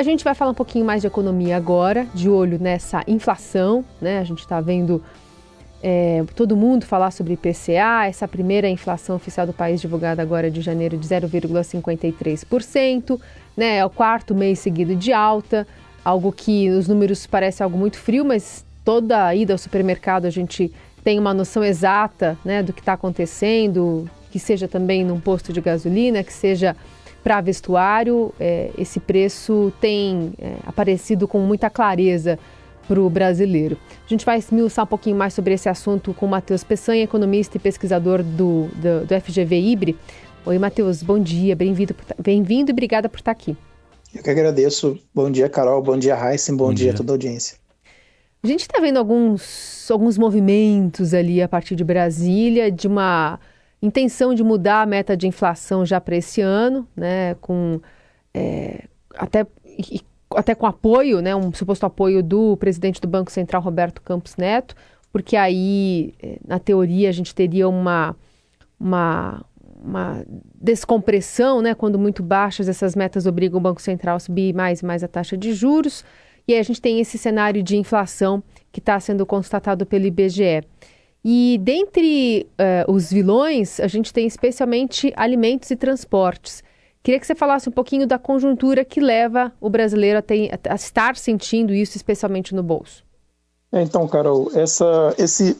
A gente vai falar um pouquinho mais de economia agora, de olho nessa inflação, né? A gente está vendo é, todo mundo falar sobre IPCA, essa primeira inflação oficial do país divulgada agora de janeiro de 0,53%, né? É o quarto mês seguido de alta, algo que nos números parece algo muito frio, mas toda a ida ao supermercado a gente tem uma noção exata né, do que está acontecendo, que seja também num posto de gasolina, que seja para vestuário, é, esse preço tem é, aparecido com muita clareza para o brasileiro. A gente vai esmiuçar um pouquinho mais sobre esse assunto com o Matheus Peçanha, economista e pesquisador do, do, do FGV Ibre. Oi, Matheus, bom dia, bem-vindo bem e obrigada por estar aqui. Eu que agradeço. Bom dia, Carol, bom dia, Heisen, bom, bom dia. dia a toda a audiência. A gente está vendo alguns, alguns movimentos ali a partir de Brasília, de uma intenção de mudar a meta de inflação já para esse ano, né, com é, até, e, até com apoio, né, um suposto apoio do presidente do Banco Central, Roberto Campos Neto, porque aí, é, na teoria, a gente teria uma, uma, uma descompressão, né, quando muito baixas essas metas obrigam o Banco Central a subir mais e mais a taxa de juros, e aí a gente tem esse cenário de inflação que está sendo constatado pelo IBGE. E dentre uh, os vilões, a gente tem especialmente alimentos e transportes. Queria que você falasse um pouquinho da conjuntura que leva o brasileiro a, ter, a estar sentindo isso, especialmente no bolso. É, então, Carol, essa, esse,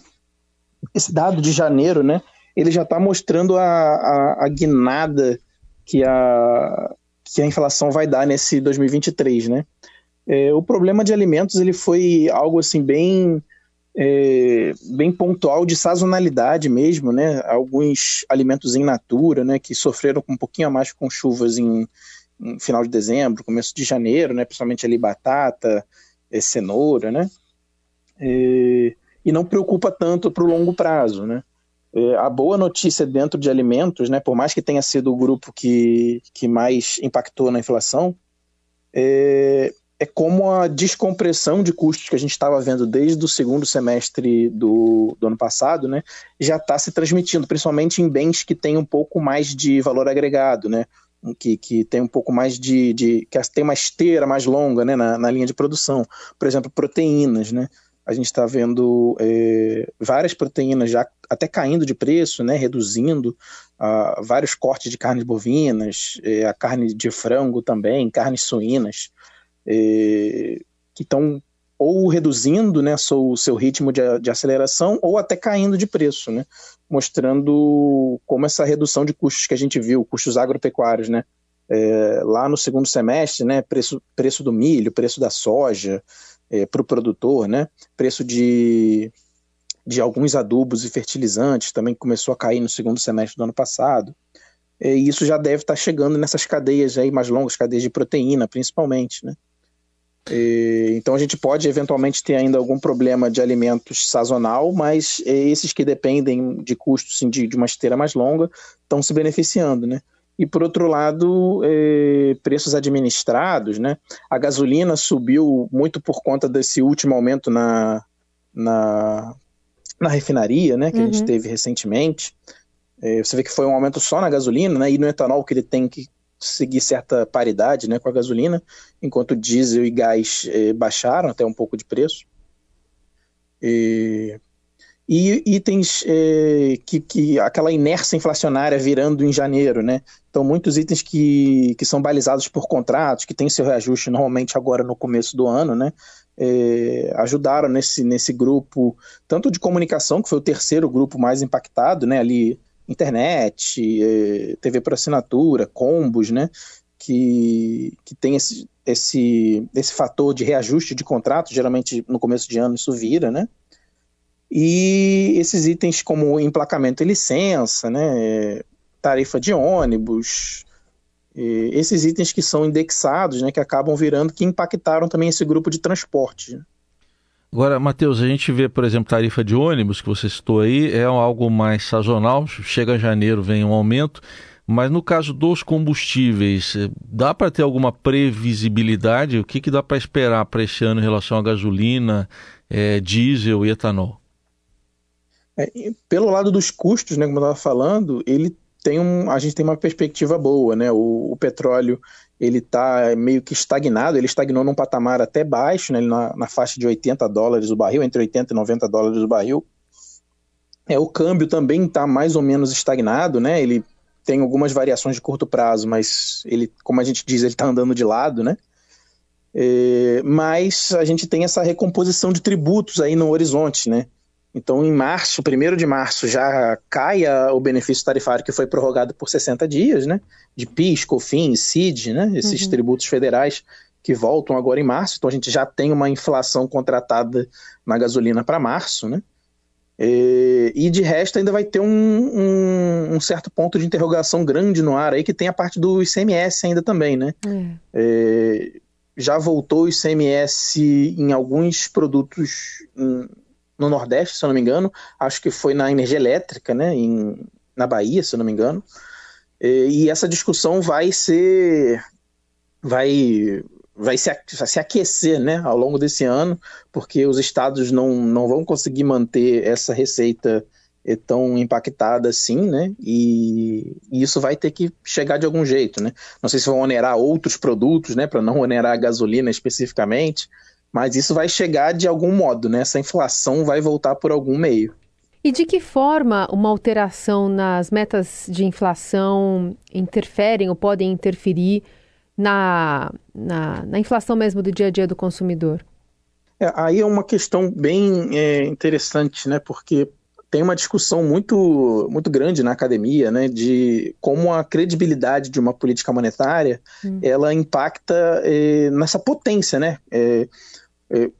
esse dado de janeiro, né, ele já está mostrando a, a, a, guinada que a, que a inflação vai dar nesse 2023, né? É, o problema de alimentos ele foi algo assim bem é, bem pontual de sazonalidade mesmo, né? Alguns alimentos em natura, né, que sofreram um pouquinho a mais com chuvas em, em final de dezembro, começo de janeiro, né? Principalmente ali batata, é, cenoura, né? É, e não preocupa tanto para o longo prazo, né? É, a boa notícia dentro de alimentos, né, por mais que tenha sido o grupo que, que mais impactou na inflação, é, é como a descompressão de custos que a gente estava vendo desde o segundo semestre do, do ano passado, né, já está se transmitindo, principalmente em bens que têm um pouco mais de valor agregado, né, que, que tem um pouco mais de, de que tem uma esteira mais longa, né, na, na linha de produção, por exemplo, proteínas, né, a gente está vendo é, várias proteínas já até caindo de preço, né, reduzindo uh, vários cortes de carnes bovinas, é, a carne de frango também, carnes suínas é, que estão ou reduzindo né, seu, seu ritmo de, de, aceleração ou até caindo de preço, né, mostrando como essa redução de custos que a gente viu, custos agropecuários, né, é, lá no segundo semestre, né, preço, preço do milho, preço da soja é, para o produtor, né, preço de, de alguns adubos e fertilizantes também começou a cair no segundo semestre do ano passado. E isso já deve estar tá chegando nessas cadeias aí mais longas, cadeias de proteína, principalmente, né. E, então a gente pode eventualmente ter ainda algum problema de alimentos sazonal, mas é, esses que dependem de custos assim, de, de, uma esteira mais longa estão se beneficiando, né? E por outro lado, é, preços administrados, né? A gasolina subiu muito por conta desse último aumento na, na, na refinaria, né? Que uhum. a gente uhum. teve recentemente. É, você vê que foi um aumento só na gasolina, né? E no etanol que ele tem que seguir certa paridade né, com a gasolina, enquanto diesel e gás eh, baixaram até um pouco de preço. E, e itens eh, que, que aquela inércia inflacionária virando em janeiro, né? Então, muitos itens que, que são balizados por contratos, que têm seu reajuste normalmente agora no começo do ano, né? Eh, ajudaram nesse, nesse grupo, tanto de comunicação, que foi o terceiro grupo mais impactado, né? Ali internet, é, TV por assinatura, combos, né? Que, que tem esse, esse, esse fator de reajuste de contrato, geralmente no começo de ano isso vira, né? E esses itens como emplacamento e licença, né? Tarifa de ônibus, esses itens que são indexados, né? Que acabam virando, que impactaram também esse grupo de transporte. Agora, Matheus, a gente vê, por exemplo, tarifa de ônibus que você citou aí, é algo mais sazonal, chega janeiro, vem um aumento, mas no caso dos combustíveis, eh, dá para ter alguma previsibilidade? O que, que dá para esperar para esse ano em relação à gasolina, é, diesel e etanol? É, pelo lado dos custos, né, como eu estava falando, ele tem um, a gente tem uma perspectiva boa, né? O, o petróleo ele está meio que estagnado, ele estagnou num patamar até baixo, né, na, na, faixa de 80 dólares o barril, entre 80 e 90 dólares o barril. É, o câmbio também está mais ou menos estagnado, né, ele tem algumas variações de curto prazo, mas ele, como a gente diz, ele está andando de lado, né, é, mas a gente tem essa recomposição de tributos aí no horizonte, né, então, em março, 1 de março, já cai o benefício tarifário que foi prorrogado por 60 dias, né? De PIS, COFINS, CID, né? Esses uhum. tributos federais que voltam agora em março. Então, a gente já tem uma inflação contratada na gasolina para março, né? E, e, de resto, ainda vai ter um, um, um, certo ponto de interrogação grande no ar aí, que tem a parte do ICMS ainda também, né? Uhum. É, já voltou o ICMS em alguns produtos no Nordeste, se eu não me engano, acho que foi na energia elétrica, né, em, na Bahia, se eu não me engano, e, e essa discussão vai ser, vai, vai se, vai se aquecer, né, ao longo desse ano, porque os estados não, não vão conseguir manter essa receita é tão impactada assim, né? E, e, isso vai ter que chegar de algum jeito, né? Não sei se vão onerar outros produtos, né? Para não onerar a gasolina especificamente, mas isso vai chegar de algum modo, né? Essa inflação vai voltar por algum meio. E de que forma uma alteração nas metas de inflação interferem ou podem interferir na, na, na inflação mesmo do dia a dia do consumidor? É, aí é uma questão bem é, interessante, né? Porque tem uma discussão muito, muito grande na academia, né, de como a credibilidade de uma política monetária hum. ela impacta é, nessa potência, né? É, é,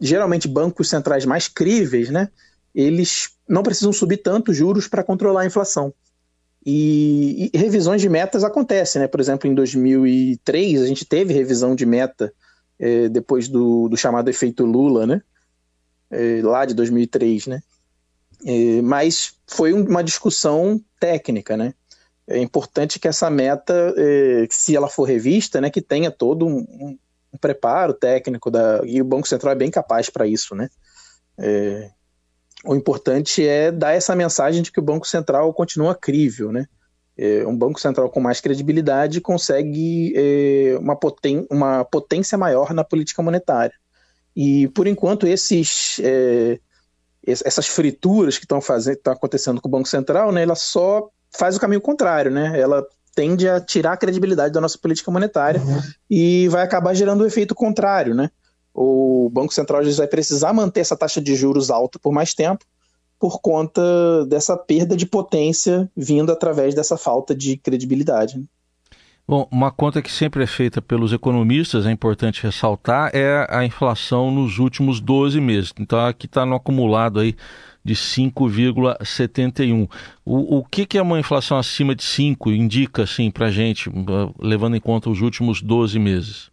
geralmente bancos centrais mais críveis, né, eles não precisam subir tanto juros para controlar a inflação. E, e, revisões de metas acontecem, né? Por exemplo, em 2003 a gente teve revisão de meta é, depois do, do, chamado efeito Lula, né? É, lá de 2003, né? É, mas foi uma discussão técnica, né? É importante que essa meta, é, se ela for revista, né, que tenha todo um, um preparo técnico da e o Banco Central é bem capaz para isso, né? É, o importante é dar essa mensagem de que o Banco Central continua crível, né? É, um Banco Central com mais credibilidade consegue é, uma, poten uma potência maior na política monetária. E por enquanto esses é, essas frituras que estão acontecendo com o Banco Central, né? Ela só faz o caminho contrário, né? Ela tende a tirar a credibilidade da nossa política monetária uhum. e vai acabar gerando o um efeito contrário, né? O Banco Central vai precisar manter essa taxa de juros alta por mais tempo por conta dessa perda de potência vindo através dessa falta de credibilidade. Né? Bom, uma conta que sempre é feita pelos economistas, é importante ressaltar, é a inflação nos últimos 12 meses. Então aqui está no acumulado aí de 5,71. O, o que, que é uma inflação acima de 5 indica assim, para a gente, levando em conta os últimos 12 meses?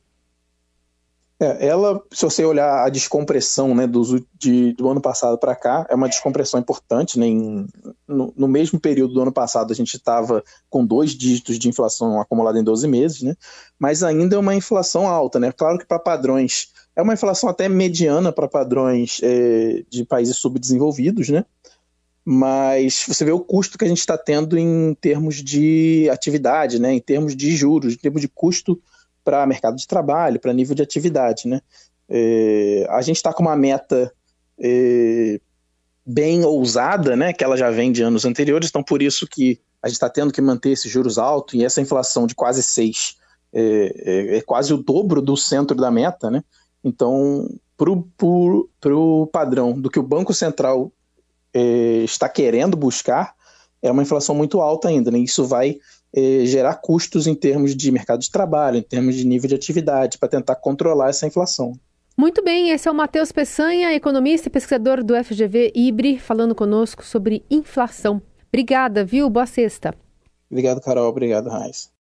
É, ela, se você olhar a descompressão né, do, de, do ano passado para cá, é uma descompressão importante. Né, em, no, no, mesmo período do ano passado, a gente estava com dois dígitos de inflação acumulada em 12 meses, né, mas ainda é uma inflação alta. Né? Claro que para padrões é uma inflação até mediana para padrões é, de países subdesenvolvidos, né? Mas você vê o custo que a gente está tendo em termos de atividade, né? Em termos de juros, em termos de custo para mercado de trabalho, para nível de atividade, né? É, a gente está com uma meta é, bem ousada, né? Que ela já vem de anos anteriores, então por isso que a gente está tendo que manter esses juros altos e essa inflação de quase 6 é, é, é quase o dobro do centro da meta, né? Então, para o padrão do que o Banco Central é, está querendo buscar, é uma inflação muito alta ainda. Né? Isso vai é, gerar custos em termos de mercado de trabalho, em termos de nível de atividade, para tentar controlar essa inflação. Muito bem, esse é o Matheus Peçanha, economista e pesquisador do FGV IBRE, falando conosco sobre inflação. Obrigada, viu? Boa sexta. Obrigado, Carol. Obrigado, Raiz.